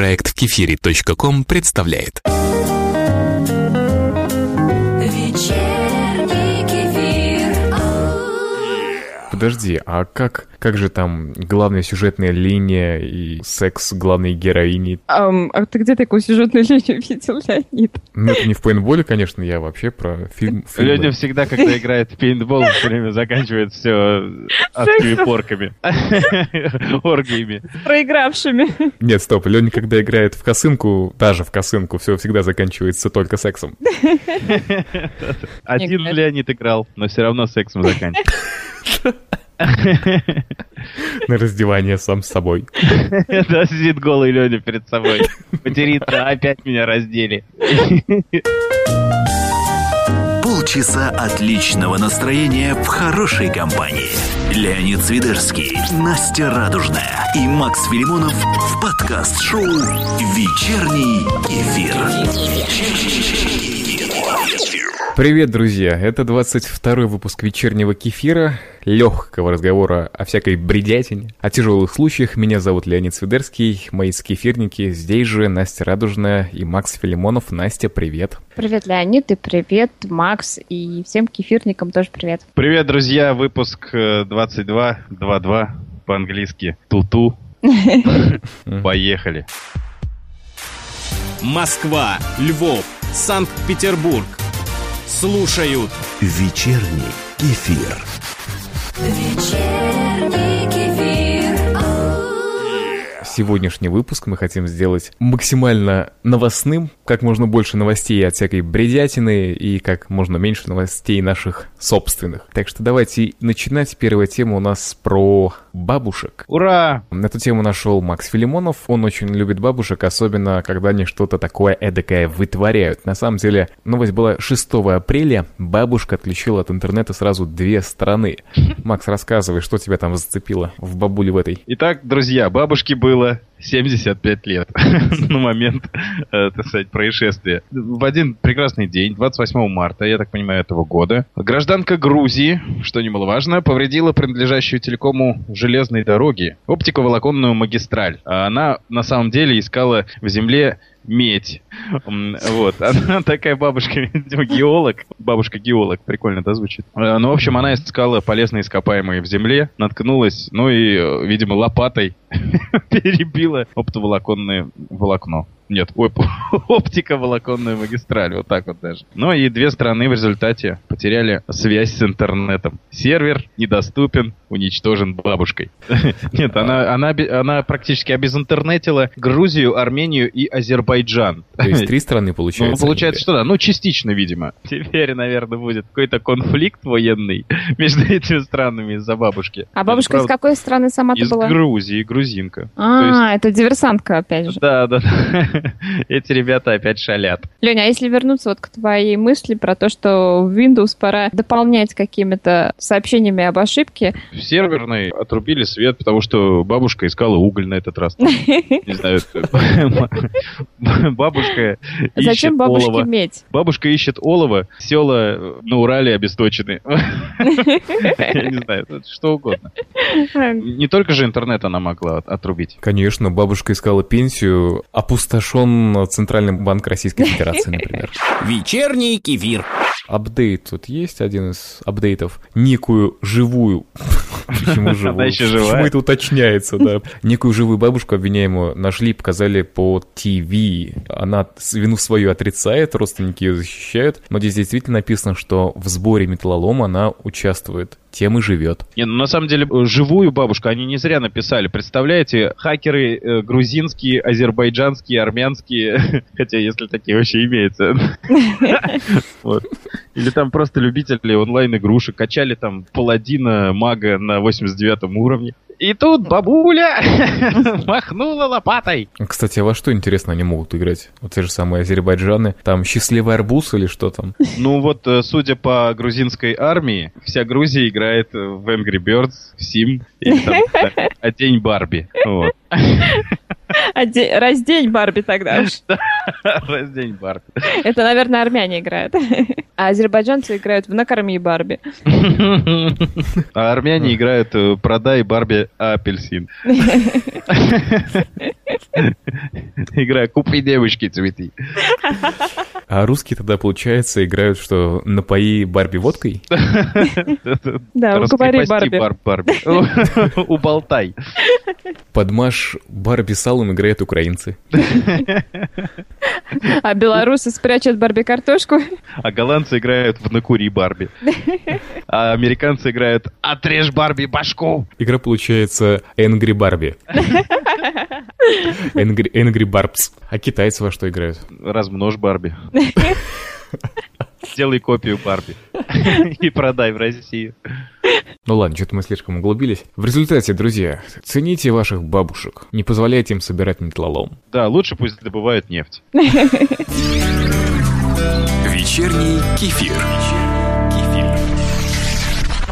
Проект в кефире.ком представляет. Вечерний Подожди, а как, как же там главная сюжетная линия и секс главной героини? Ам, а ты где такую сюжетную линию видел, Леонид? Ну, это не в пейнтболе, конечно, я вообще про фильм. фильмы. Леня всегда, когда играет в пейнтбол, все время заканчивает все адскими порками. Оргиями. Проигравшими. Нет, стоп, Леня, когда играет в косынку, даже в косынку, все всегда заканчивается только сексом. Один. Леонид играл, но все равно сексом заканчивает. На раздевание сам с собой. Да, сидит голый Леня перед собой. Матерится, опять меня раздели. Полчаса отличного настроения в хорошей компании. Леонид Свидерский, Настя Радужная и Макс Филимонов в подкаст-шоу «Вечерний эфир». Привет, друзья! Это 22 выпуск вечернего кефира, легкого разговора о всякой бредятине, о тяжелых случаях. Меня зовут Леонид Свидерский, мои скефирники здесь же, Настя Радужная и Макс Филимонов. Настя, привет! Привет, Леонид, и привет, Макс, и всем кефирникам тоже привет. Привет, друзья, выпуск э, 22, 2-2 по-английски. Туту. Поехали. Москва, Львов, Санкт-Петербург. Слушают Вечерний кефир. Сегодняшний выпуск мы хотим сделать максимально новостным, как можно больше новостей от всякой бредятины и как можно меньше новостей наших собственных. Так что давайте начинать. Первая тема у нас про бабушек. Ура! Эту тему нашел Макс Филимонов. Он очень любит бабушек, особенно когда они что-то такое эдакое вытворяют. На самом деле, новость была 6 апреля. Бабушка отключила от интернета сразу две страны. Макс, рассказывай, что тебя там зацепило в бабуле в этой. Итак, друзья, бабушке было 75 лет на момент, э, так сказать, происшествия. В один прекрасный день, 28 марта, я так понимаю, этого года, гражданка Грузии, что немаловажно, повредила принадлежащую телекому железной дороги оптиковолоконную магистраль. А Она на самом деле искала в земле медь. Вот. Она такая бабушка, видимо, геолог. Бабушка-геолог. Прикольно это звучит. Э, Ну, в общем, она искала полезные ископаемые в земле, наткнулась, ну и, э, видимо, лопатой перебила оптоволоконное волокно. Нет, оп- оптиковолоконную магистраль, вот так вот даже. Ну и две страны в результате потеряли связь с интернетом. Сервер недоступен, уничтожен бабушкой. Нет, она, она, она практически обезинтернетила Грузию, Армению и Азербайджан. То есть три страны, Ну, получается? получается, что да. Ну, частично, видимо. Теперь, наверное, будет какой-то конфликт военный между этими странами из-за бабушки. А бабушка из какой страны сама-то Из была? Грузии, грузинка. А, это диверсантка, опять же. Да, да, да. Эти ребята опять шалят. Леня, а если вернуться вот к твоей мысли про то, что в Windows пора дополнять какими-то сообщениями об ошибке, В серверной отрубили свет, потому что бабушка искала уголь на этот раз. Не знаю, это- бабушка зачем бабушке медь? Бабушка ищет олово, села на Урале обесточены. Я не знаю, что угодно. Не только же интернет она могла от- отрубить. Конечно, бабушка искала пенсию, опустошен Центральный банк Российской Федерации, например. вечерний кефир. Апдейт тут есть, один из апдейтов. Некую живую... Почему живую? Она еще Почему это уточняется, да? Некую живую бабушку обвиняемую нашли, показали по ТВ. Она вину свою отрицает, родственники ее защищают. Но здесь действительно написано, что в сборе металлолома она участвует. Тем и живет. Не, ну на самом деле э, живую бабушку они не зря написали. Представляете, хакеры э, грузинские, азербайджанские, армянские, хотя если такие вообще имеются. Или там просто любители онлайн-игрушек качали там паладина мага на 89 уровне. И тут бабуля махнула лопатой. Кстати, а во что, интересно, они могут играть? Вот те же самые азербайджаны. Там счастливый арбуз или что там? Ну вот, э, судя по грузинской армии, вся Грузия играет в Angry Birds, в Sim или там, «А день Барби. Вот. Оде- Раздень Барби тогда уж. Раздень Барби. Это, наверное, армяне играют. А азербайджанцы играют в «Накорми Барби». А армяне играют э, «Продай Барби апельсин». Игра «Купи девочки цветы». А русские тогда, получается, играют, что напои Барби водкой? Да, уговори Барби. бар- Барби. Уболтай. Подмаш Барби салом играют украинцы. А белорусы спрячут Барби картошку. А голландцы играют в «Накури Барби». А американцы играют «Отрежь Барби башку». Игра получается Angry Barbie. Angry, Angry Barbs. А китайцы во что играют? Размножь Барби. Сделай копию Барби. И продай в Россию. Ну ладно, что-то мы слишком углубились. В результате, друзья, цените ваших бабушек. Не позволяйте им собирать металлолом. Да, лучше пусть добывают нефть. Вечерний кефир.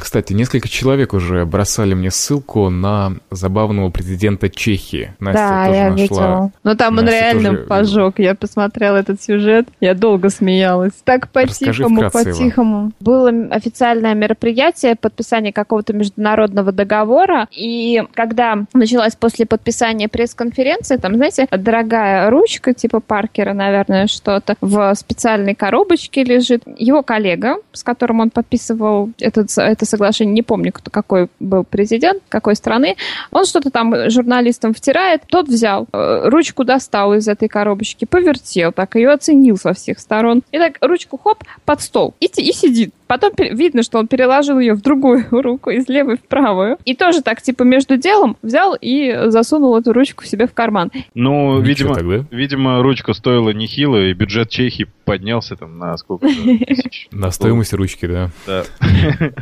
Кстати, несколько человек уже бросали мне ссылку на забавного президента Чехии. Настя Да, тоже я нашла. видела. Но там он Настя реально тоже- пожег. Я посмотрела этот сюжет. Я долго смеялась. Так по-тихому, по-тихому. Было официальное мероприятие подписания какого-то международного договора. И когда началась после подписания пресс-конференции, там, знаете, дорогая ручка типа Паркера, наверное, что-то в специальной коробочке лежит. Его коллега, с которым он подписывал этот, это соглашение, не помню, кто, какой был президент, какой страны, он что-то там журналистам втирает, тот взял, э, ручку достал из этой коробочки, повертел, так ее оценил со всех сторон. И так ручку хоп, под стол. И, и сидит. Потом видно, что он переложил ее в другую руку, из левой в правую. И тоже так, типа, между делом взял и засунул эту ручку себе в карман. Ну, Ничего видимо, так, да? видимо, ручка стоила нехило, и бюджет Чехии поднялся там на сколько тысяч. На стоимость ручки, да. Да.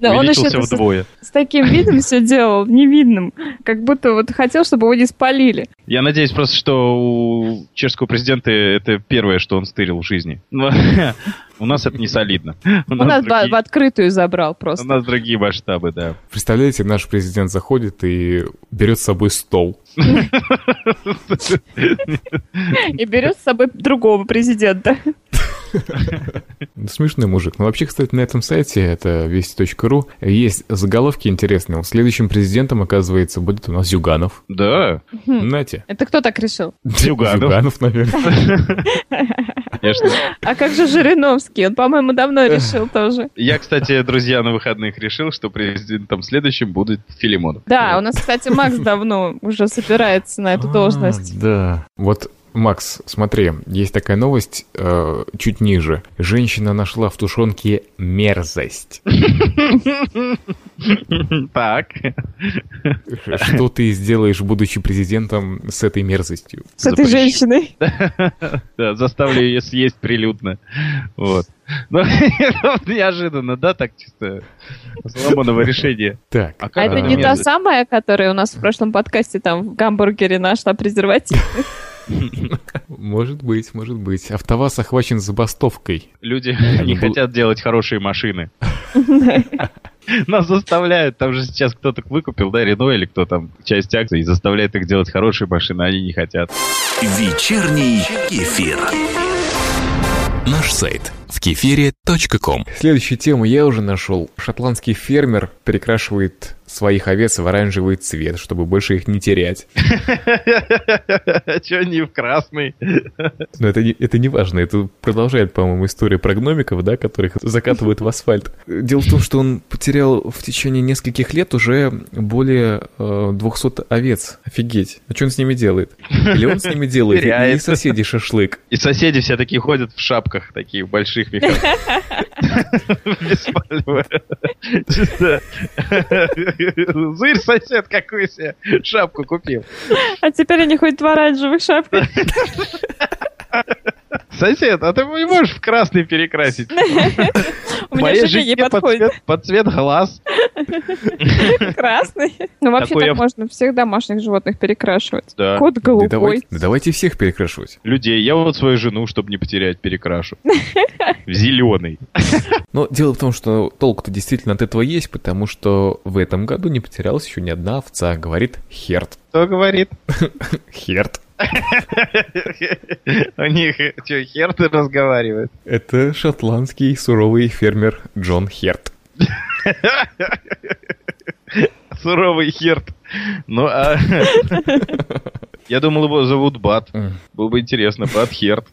Да, он еще Увеличился вдвое. с таким видом все делал, невидным. Как будто вот хотел, чтобы его не спалили. Я надеюсь просто, что у чешского президента это первое, что он стырил в жизни. У нас это не солидно. У У нас в- другие- в открытую забрал у просто. нас другие масштабы, да. Представляете, наш президент заходит и берет с собой стол. И берет с собой другого президента. Ну, Смешной мужик. Ну, вообще, кстати, на этом сайте, это вести.ру, есть заголовки интересные. Следующим президентом, оказывается, будет у нас Зюганов. Да, Знаете? Это кто так решил? Зюганов. Зюганов, наверное. конечно. А как же Жириновский? Он, по-моему, давно решил тоже. Я, кстати, друзья, на выходных решил, что президентом следующим будет Филимонов. Да, у нас, кстати, Макс давно уже собирается на эту должность. А, Да. Вот, Макс, смотри, есть такая новость э, чуть ниже. Женщина нашла в тушенке мерзость. Так. Что ты сделаешь, будучи президентом, с этой мерзостью? С этой женщиной. Да, заставлю ее съесть прилюдно. Вот. Ну, неожиданно, да, так чисто сломанного решения. Так. А А это не та самая, которая у нас в прошлом подкасте там в гамбургере нашла презерватив? Может быть, может быть. АвтоВАЗ охвачен забастовкой. Люди Ну, не хотят делать хорошие машины. Нас заставляют, там же сейчас кто-то выкупил, да, Рено или кто там, часть акций, и заставляет их делать хорошие машины, а они не хотят. Вечерний кефир. Наш сайт в кефире.ком. Следующую тему я уже нашел. Шотландский фермер перекрашивает своих овец в оранжевый цвет, чтобы больше их не терять. Че не в красный? Но это не, это не важно. Это продолжает, по-моему, история про гномиков, да, которых закатывают в асфальт. Дело в том, что он потерял в течение нескольких лет уже более э, 200 овец. Офигеть. А что он с ними делает? Или он с ними делает, и- и соседи шашлык. И соседи все такие ходят в шапках, таких больших мехах. Беспалевые. Чисто. Зырь, сосед, какую себе шапку купил. А теперь они ходят в оранжевых шапках. Сосед, а ты не можешь в красный перекрасить? У меня жене не подходит. под цвет глаз. Красный. Ну, вообще так можно всех домашних животных перекрашивать. Кот голубой. давайте, да давайте всех перекрашивать. Людей. Я вот свою жену, чтобы не потерять, перекрашу. В зеленый. Но дело в том, что толк-то действительно от этого есть, потому что в этом году не потерялась еще ни одна овца, говорит Херт. Кто говорит? Херт. У них что, херты разговаривают? Это шотландский суровый фермер Джон Херт. Суровый херт. Ну, а... Я думал, его зовут Бат. Было бы интересно, Бат Херт.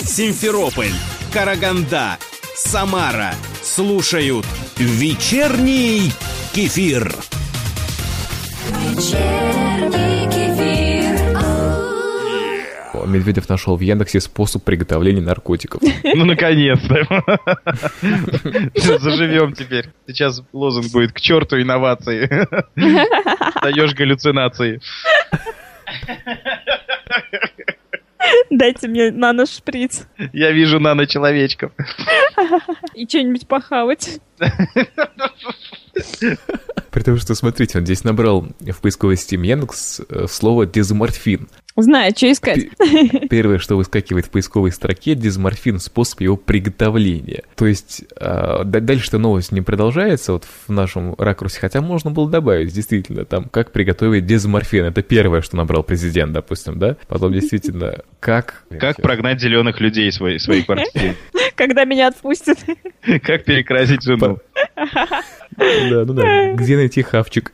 Симферополь, Караганда, Самара слушают вечерний кефир. Медведев нашел в Яндексе способ приготовления наркотиков. Ну, наконец-то. Заживем теперь. Сейчас лозунг будет «К черту инновации». Даешь галлюцинации. Дайте мне нано-шприц Я вижу нано-человечков. и что-нибудь похавать. При том, что, смотрите, он здесь набрал в поисковой системе Яндекс э, слово дезморфин. Знаю, что искать. Первое, что выскакивает в поисковой строке, дезморфин, способ его приготовления. То есть да- дальше-то новость не продолжается вот в нашем ракурсе, хотя можно было добавить, действительно, там, как приготовить дезморфин. Это первое, что набрал президент, допустим, да? Потом действительно, как... Как прогнать зеленых людей из своей, своей квартиры? Когда меня отпустят. Как перекрасить жену? Да, ну да, где найти хавчик?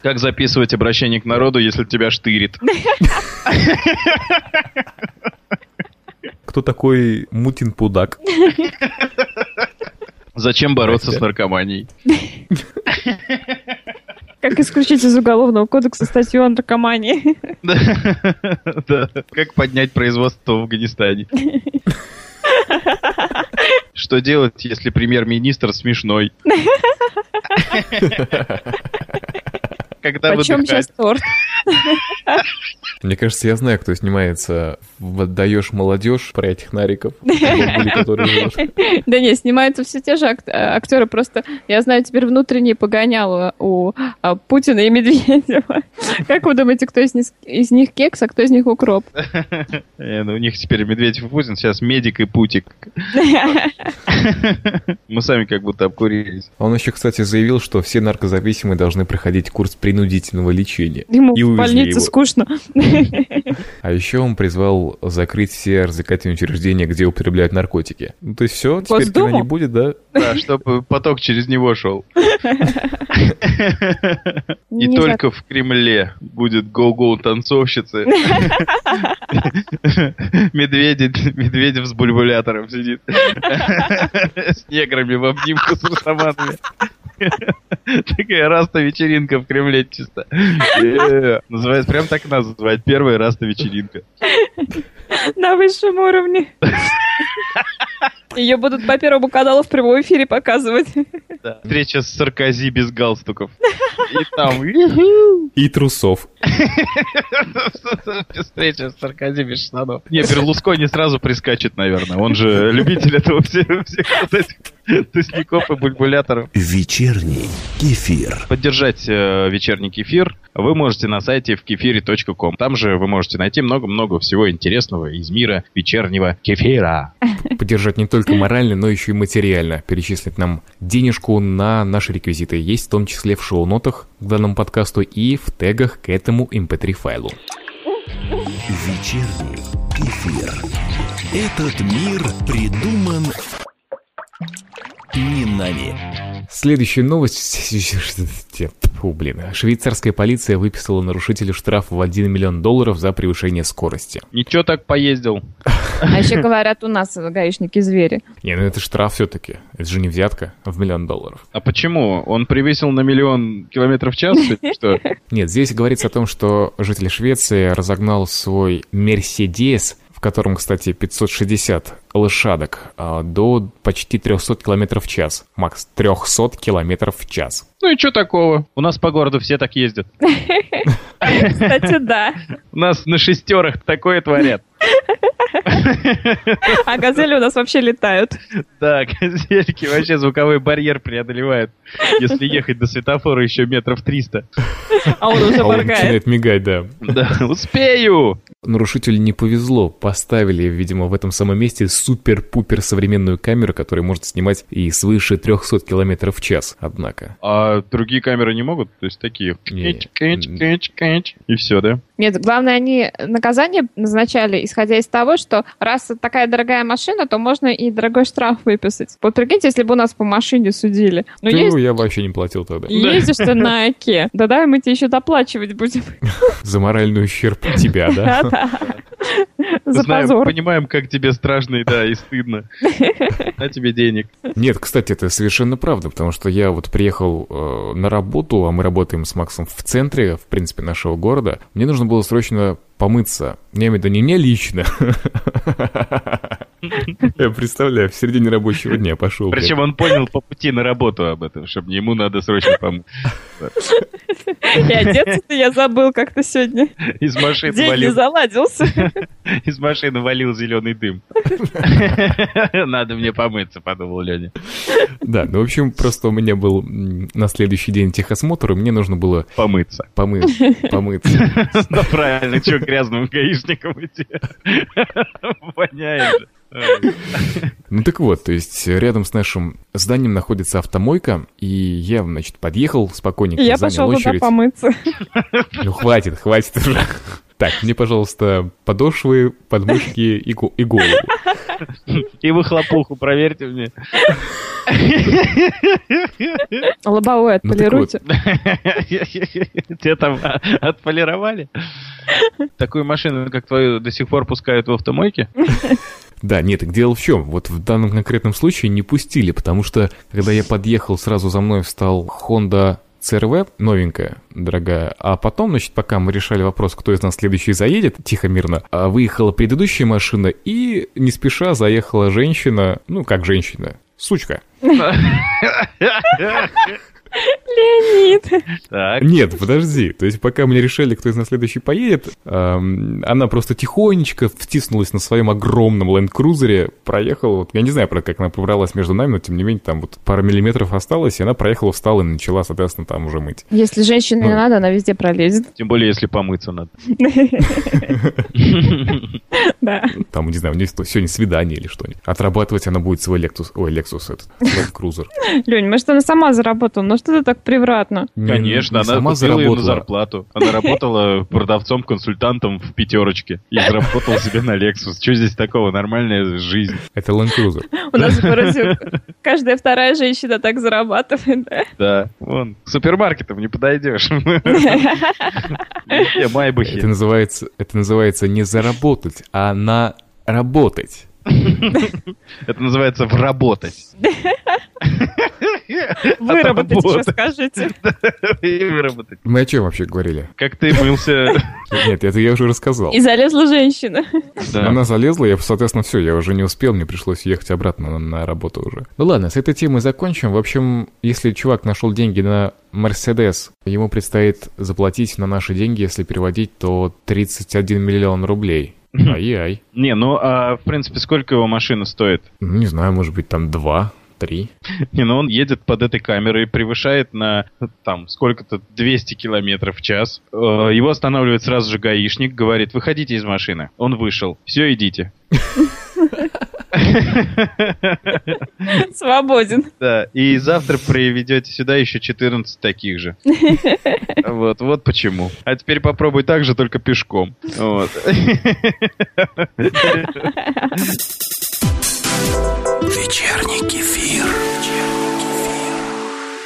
Как записывать обращение к народу, если тебя штырит? Кто такой Мутин Пудак? Зачем бороться с наркоманией? Как исключить из уголовного кодекса статью о наркомании. Да. Как поднять производство в Афганистане? Что делать, если премьер-министр смешной? Когда Почем сейчас торт? Мне кажется, я знаю, кто снимается в «Отдаешь молодежь» про этих нариков. Да не, снимаются все те же э, актеры, просто я знаю теперь внутренние погоняло у а, Путина и Медведева. Как вы думаете, кто из них, кекс, а кто из них укроп? Э, ну, У них теперь Медведев и Путин, сейчас медик и Путик. Мы сами как будто обкурились. Он еще, кстати, заявил, что все наркозависимые должны проходить курс принудительного лечения. Ему И в больнице его. скучно. А еще он призвал закрыть все развлекательные учреждения, где употребляют наркотики. Ну, то есть все, теперь кино не будет, да? Да, чтобы поток через него шел. И только в Кремле будет гоу-гоу танцовщицы. Медведев с бульбулятором сидит. С неграми в обнимку с русоманами. Такая раста вечеринка в Кремле чисто. Э, Называется, прям так называть. Первая раста вечеринка. На высшем уровне. Ее будут по первому каналу в прямом эфире показывать. Да. Встреча с Саркози без галстуков. И там... И трусов. Встреча с Саркози без штанов. Не, Берлускони сразу прискачет, наверное. Он же любитель этого всех, всех вот этих тусняков и бульбуляторов. Вечерний кефир. Поддержать э, вечерний кефир вы можете на сайте в кефире.ком. Там же вы можете найти много-много всего интересного из мира вечернего кефира. Поддержать не только морально, но еще и материально. Перечислить нам денежку на наши реквизиты. Есть в том числе в шоу-нотах к данному подкасту и в тегах к этому mp3 файлу. Вечерний кефир. Этот мир придуман не нами. Следующая новость. Фу, блин. Швейцарская полиция выписала нарушителю штраф в 1 миллион долларов за превышение скорости. Ничего так поездил. А еще говорят, у нас гаишники звери. Не, ну это штраф все-таки. Это же не взятка в миллион долларов. А почему? Он превысил на миллион километров в час? Что? Нет, здесь говорится о том, что житель Швеции разогнал свой Мерседес, котором, кстати, 560 лошадок, а, до почти 300 километров в час. Макс, 300 километров в час. Ну и что такого? У нас по городу все так ездят. Кстати, да. У нас на шестерах такое творят. А газели у нас вообще летают. Да, газельки вообще звуковой барьер преодолевают. Если ехать до светофора еще метров 300. А он уже А моргает. начинает мигать, да. Да, успею! Нарушителю не повезло. Поставили, видимо, в этом самом месте супер-пупер современную камеру, которая может снимать и свыше 300 километров в час, однако. А другие камеры не могут? То есть такие... Не. кэч, кэч, кэч, кэч, И все, да? Нет, главное, они наказание назначали, исходя из того, что раз это такая дорогая машина, то можно и дорогой штраф выписать. Вот прикиньте, если бы у нас по машине судили. Ну, есть, я вообще не платил тогда. ездишь ты на Оке, да давай мы тебе еще доплачивать будем. За моральный ущерб тебя, да? Знаем, позор. понимаем, как тебе страшно и да, и стыдно. А тебе денег. Нет, кстати, это совершенно правда, потому что я вот приехал э, на работу, а мы работаем с Максом в центре, в принципе, нашего города. Мне нужно было срочно помыться. Я имею в виду не мне лично. Я представляю, в середине рабочего дня пошел. Причем он понял по пути на работу об этом, чтобы ему надо срочно помыть. И одеться-то я забыл как-то сегодня. Из машины День не валил, заладился. из машины валил зеленый дым. Надо мне помыться, подумал Леня. Да, ну, в общем, просто у меня был на следующий день техосмотр, и мне нужно было Помыться. помыть, помыться. Ну правильно, что грязным гаишником идти? Воняет же. Ну так вот, то есть рядом с нашим зданием находится автомойка, и я, значит, подъехал спокойненько, я занял пошел туда очередь. помыться. Ну хватит, хватит уже. Так, мне, пожалуйста, подошвы, подмышки и, го- и голову. И выхлопуху проверьте мне. Лобовое Ну, отполируйте. Тебя там а, отполировали? Такую машину, как твою, до сих пор пускают в автомойке? Да, нет, так дело в чем? Вот в данном конкретном случае не пустили, потому что, когда я подъехал, сразу за мной встал Honda CRV, новенькая, дорогая. А потом, значит, пока мы решали вопрос, кто из нас следующий заедет, тихо, мирно, а выехала предыдущая машина, и не спеша заехала женщина, ну, как женщина, сучка. Леонид. Так. Нет, подожди. То есть, пока мы не решили, кто из нас следующий поедет, эм, она просто тихонечко втиснулась на своем огромном ленд-крузере, проехала, вот, я не знаю, как она пробралась между нами, но тем не менее, там вот пара миллиметров осталось, и она проехала, встала и начала, соответственно, там уже мыть. Если женщине не Ну. надо, она везде пролезет. Тем более, если помыться надо. Да. Там, не знаю, у нее сегодня свидание или что-нибудь. Отрабатывать она будет свой Lexus, ой, Lexus этот, ленд-крузер. Лень, может, она сама заработала? Ну что ты так превратно? Не- Конечно, не она сама купила ее на заработала. зарплату. Она работала продавцом-консультантом в пятерочке и заработала себе на Lexus. Что здесь такого? Нормальная жизнь. Это Land Cruiser. У нас в городе каждая вторая женщина так зарабатывает, да? Да. Вон, к супермаркетам не подойдешь. Майбахи. Это называется, это называется не заработать, а на работать. Это называется вработать. Выработать еще скажите. Выработать. Мы о чем вообще говорили? Как ты мылся. Нет, это я уже рассказал. И залезла женщина. Да. Она залезла, я, соответственно, все, я уже не успел, мне пришлось ехать обратно на, на работу уже. Ну ладно, с этой темой закончим. В общем, если чувак нашел деньги на Мерседес, ему предстоит заплатить на наши деньги, если переводить, то 31 миллион рублей. Ай-яй. Не, ну, а в принципе, сколько его машина стоит? Ну, не знаю, может быть, там два, три. Не, ну он едет под этой камерой, превышает на там сколько-то 200 километров в час. Э, Его останавливает сразу же гаишник, говорит, выходите из машины. Он вышел. Все, идите. Свободен. Да, и завтра приведете сюда еще 14 таких же. Вот, вот почему. А теперь попробуй так же, только пешком. Вот. Вечерний кефир.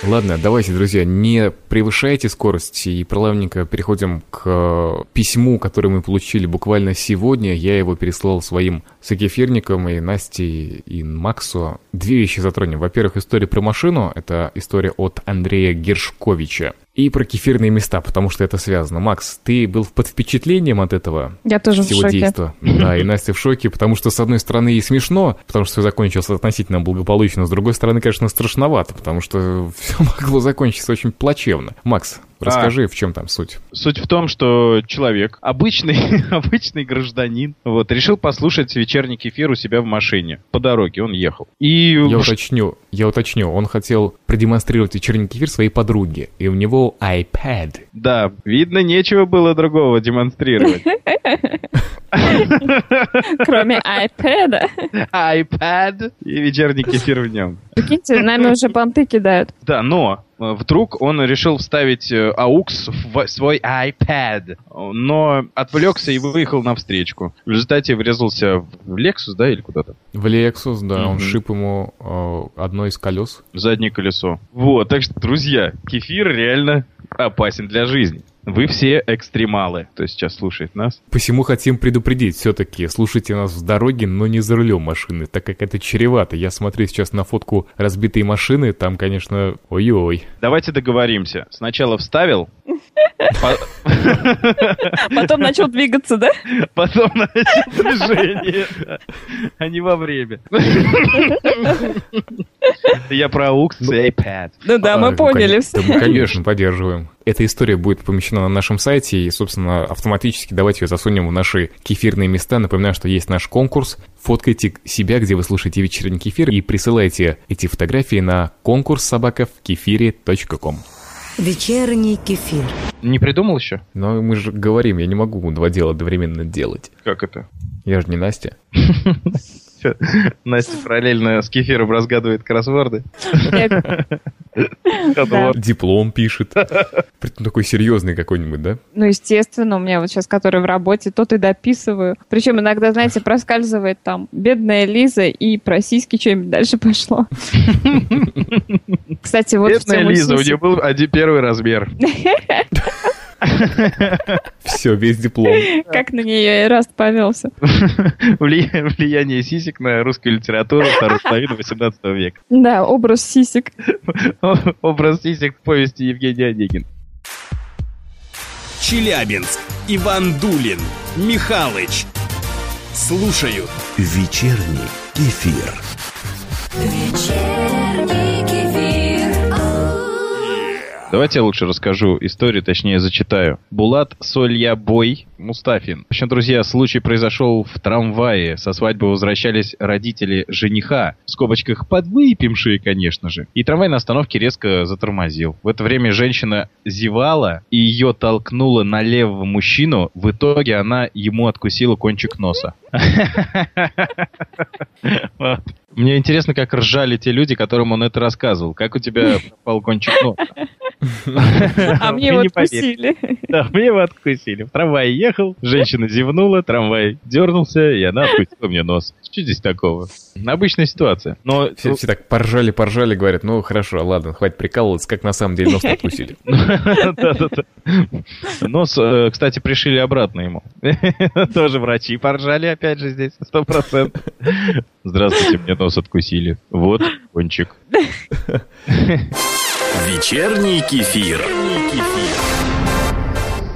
Ладно, давайте, друзья, не превышайте скорость и плавненько переходим к э, письму, которое мы получили буквально сегодня. Я его переслал своим сокефирникам и Насте и Максу. Две вещи затронем. Во-первых, история про машину. Это история от Андрея Гершковича. И про кефирные места, потому что это связано. Макс, ты был под впечатлением от этого Я тоже в всего шоке. действа. Да, и Настя в шоке, потому что, с одной стороны, и смешно, потому что все закончилось относительно благополучно, с другой стороны, конечно, страшновато, потому что все могло закончиться очень плачевно. Макс, Расскажи, в чем там суть. Суть в том, что человек, обычный, обычный гражданин, вот, решил послушать вечерний кефир у себя в машине. По дороге он ехал. И... Я уточню, я уточню, он хотел продемонстрировать вечерний кефир своей подруге, и у него iPad. Да, видно, нечего было другого демонстрировать. Кроме iPad. iPad и вечерний кефир в нем. Прикиньте, нами уже понты кидают. Да, но э, вдруг он решил вставить э, AUX в свой iPad, но отвлекся и выехал на встречку. В результате врезался в Lexus, да, или куда-то? В Lexus, да, он Мгм. шип ему э, одно из колес. Заднее колесо. Вот, так что, друзья, кефир реально опасен для жизни. Вы все экстремалы, кто сейчас слушает нас. Посему хотим предупредить все-таки, слушайте нас в дороге, но не за рулем машины, так как это чревато. Я смотрю сейчас на фотку разбитой машины, там, конечно, ой-ой. Давайте договоримся. Сначала вставил, по- Потом начал двигаться, да? потом начал движение, а не во время. Я про AUX и iPad. Ну да, А, мы ну, поняли все. конечно, поддерживаем. Эта история будет помещена на нашем сайте, и, собственно, автоматически давайте ее засунем в наши кефирные места. Напоминаю, что есть наш конкурс. Фоткайте себя, где вы слушаете вечерний кефир, и присылайте эти фотографии на конкурс собака в кефире.ком. Вечерний кефир. Не придумал еще? Но мы же говорим, я не могу два дела одновременно делать. Как это? Я же не Настя. Настя параллельно с кефиром разгадывает кроссворды. Диплом пишет. Притом такой серьезный какой-нибудь, да? Ну, естественно, у меня вот сейчас, который в работе, тот и дописываю. Причем иногда, знаете, проскальзывает там бедная Лиза и про сиськи что-нибудь дальше пошло. Кстати, вот Бедная Лиза, у нее был один первый размер. Все, весь диплом. Как на нее и Раст повелся. Вли- Влияние сисек на русскую литературу второй половины 18 века. Да, образ сисек. Образ сисек в повести Евгения Онегин. Челябинск. Иван Дулин. Михалыч. Слушают. Вечерний кефир. Вечерний Давайте я лучше расскажу историю, точнее зачитаю. Булат Сольябой Мустафин. В общем, друзья, случай произошел в трамвае. Со свадьбы возвращались родители жениха. В скобочках подвыпившие, конечно же. И трамвай на остановке резко затормозил. В это время женщина зевала и ее толкнула на левого мужчину. В итоге она ему откусила кончик носа. Мне интересно, как ржали те люди, которым он это рассказывал. Как у тебя попал кончик? А мне Вы вот не поверите. кусили. Да, мне его откусили. В трамвае ехал, женщина зевнула, трамвай дернулся, и она откусила мне нос. Что здесь такого? Обычная ситуация. Но Все, все так поржали, поржали, говорят, ну хорошо, ладно, хватит прикалываться, как на самом деле нос откусили. Да-да-да. Нос, э, кстати, пришили обратно ему. Тоже врачи поржали, опять же, здесь, сто процентов. Здравствуйте, мне нос откусили. Вот, кончик. Вечерний кефир.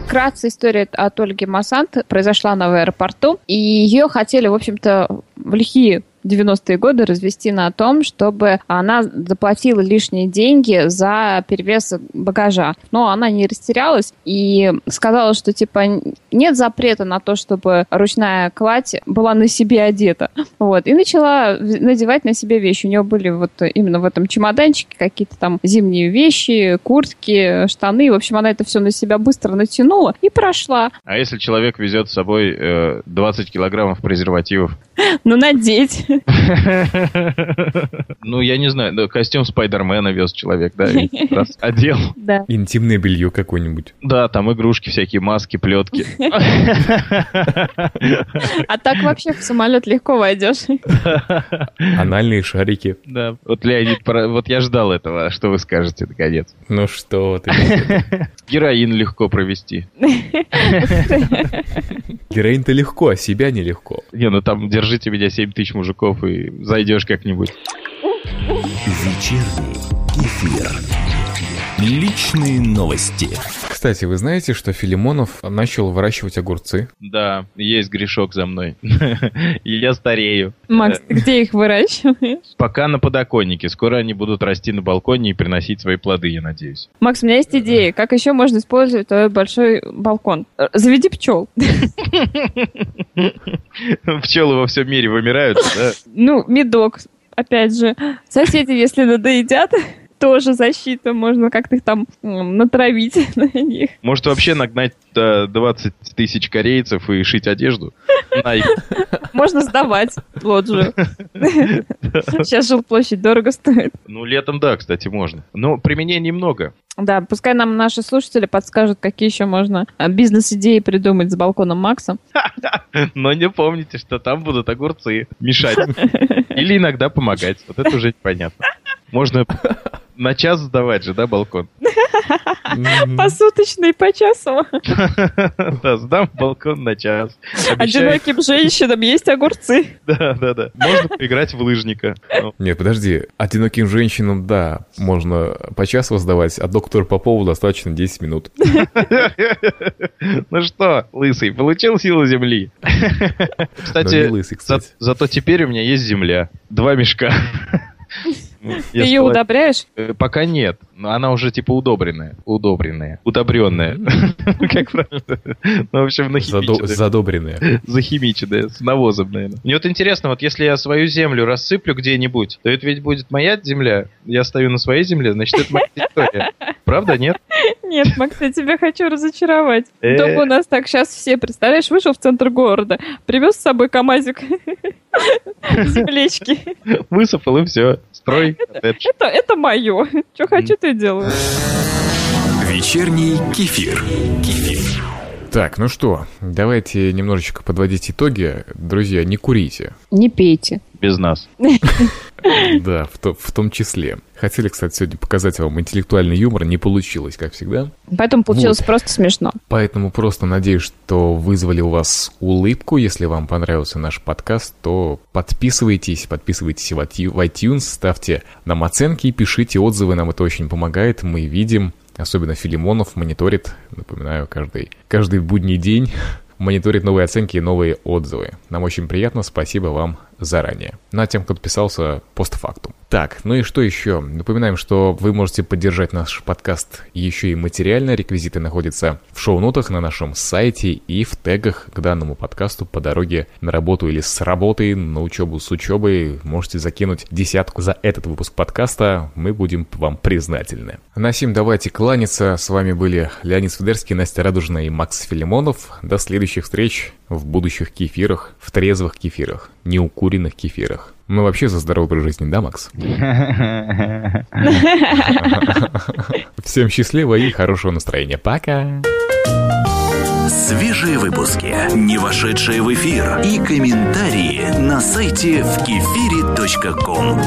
Вкратце история от Ольги Масант произошла она в аэропорту, и ее хотели, в общем-то, в лихие 90-е годы развести на том, чтобы она заплатила лишние деньги за перевес багажа. Но она не растерялась и сказала, что типа нет запрета на то, чтобы ручная кладь была на себе одета. Вот. И начала надевать на себе вещи. У нее были вот именно в этом чемоданчике какие-то там зимние вещи, куртки, штаны. В общем, она это все на себя быстро натянула и прошла. А если человек везет с собой э, 20 килограммов презервативов? Ну, надеть. Ну, я не знаю, костюм Спайдермена вез человек, да, раз одел. Да. Интимное белье какое-нибудь. Да, там игрушки всякие, маски, плетки. А так вообще в самолет легко войдешь. Анальные шарики. Да, вот Леонид, вот я ждал этого, что вы скажете, наконец? Ну что ты. Героин легко провести. Героин-то легко, а себя нелегко. Не, ну там держите меня 7 тысяч мужиков и зайдешь как-нибудь. Вечерний кефир. Личные новости. Кстати, вы знаете, что Филимонов начал выращивать огурцы? Да, есть грешок за мной. И я старею. Макс, ты где их выращиваешь? Пока на подоконнике. Скоро они будут расти на балконе и приносить свои плоды, я надеюсь. Макс, у меня есть идея, как еще можно использовать твой большой балкон. Э, Заведи пчел. Пчелы во всем мире вымирают, да? Ну, медок, опять же. Соседи, если надоедят, тоже защита, можно как-то их там натравить на них. Может вообще нагнать э, 20 тысяч корейцев и шить одежду? Можно сдавать лоджию. Сейчас жилплощадь дорого стоит. Ну, летом, да, кстати, можно. Но применений много. Да, пускай нам наши слушатели подскажут, какие еще можно а, бизнес-идеи придумать с балконом Макса. Но не помните, что там будут огурцы мешать. Или иногда помогать. Вот это уже непонятно. Можно на час сдавать же, да, балкон? Посуточный по часу. Да, сдам балкон на час. Одиноким женщинам есть огурцы. да, да, да. Можно поиграть в лыжника. Нет, подожди. Одиноким женщинам, да, можно по часу сдавать, а доктору Попову достаточно 10 минут. Ну что, лысый, получил силу земли? Кстати, лысый, кстати. зато теперь у меня есть земля. Два мешка. Ну, Ты ее сказал- удобряешь? Э, Пока нет, но она уже типа удобренная. Удобренная. Удобренная. Как правильно? Ну, в общем, нахимиченная. Задобренные. Захимиченная, с навозом, наверное. Мне вот интересно, вот если я свою землю рассыплю где-нибудь, то это ведь будет моя земля. Я стою на своей земле, значит, это моя территория. Правда, нет? Нет, Макс, я тебя хочу разочаровать. Э. Дома у нас так сейчас все, представляешь, вышел в центр города, привез с собой камазик землечки. Высыпал и все. Строй. Это, это мое. Что хочу, то и делаю. Вечерний кефир. Кефир. Так, ну что, давайте немножечко подводить итоги. Друзья, не курите. Не пейте. Без нас. Да, в, то- в том числе. Хотели, кстати, сегодня показать вам интеллектуальный юмор, не получилось, как всегда. Поэтому получилось просто смешно. Поэтому просто надеюсь, что вызвали у вас улыбку. Если вам понравился наш подкаст, то подписывайтесь, подписывайтесь в iTunes, ставьте нам оценки и пишите отзывы, нам это очень помогает. Мы видим, особенно Филимонов мониторит, напоминаю, каждый, каждый будний день мониторит новые оценки и новые отзывы. Нам очень приятно, спасибо вам заранее. Ну а тем, кто подписался постфактум. Так, ну и что еще? Напоминаем, что вы можете поддержать наш подкаст еще и материально. Реквизиты находятся в шоу-нотах на нашем сайте и в тегах к данному подкасту по дороге на работу или с работы, на учебу с учебой. Можете закинуть десятку за этот выпуск подкаста. Мы будем вам признательны. На сим давайте кланяться. С вами были Леонид Свидерский, Настя Радужная и Макс Филимонов. До следующих встреч в будущих кефирах, в трезвых кефирах, неукуренных кефирах. Мы вообще за здоровый образ жизни, да, Макс? Всем счастливо и хорошего настроения. Пока! Свежие выпуски, не вошедшие в эфир и комментарии на сайте в кефире.ком.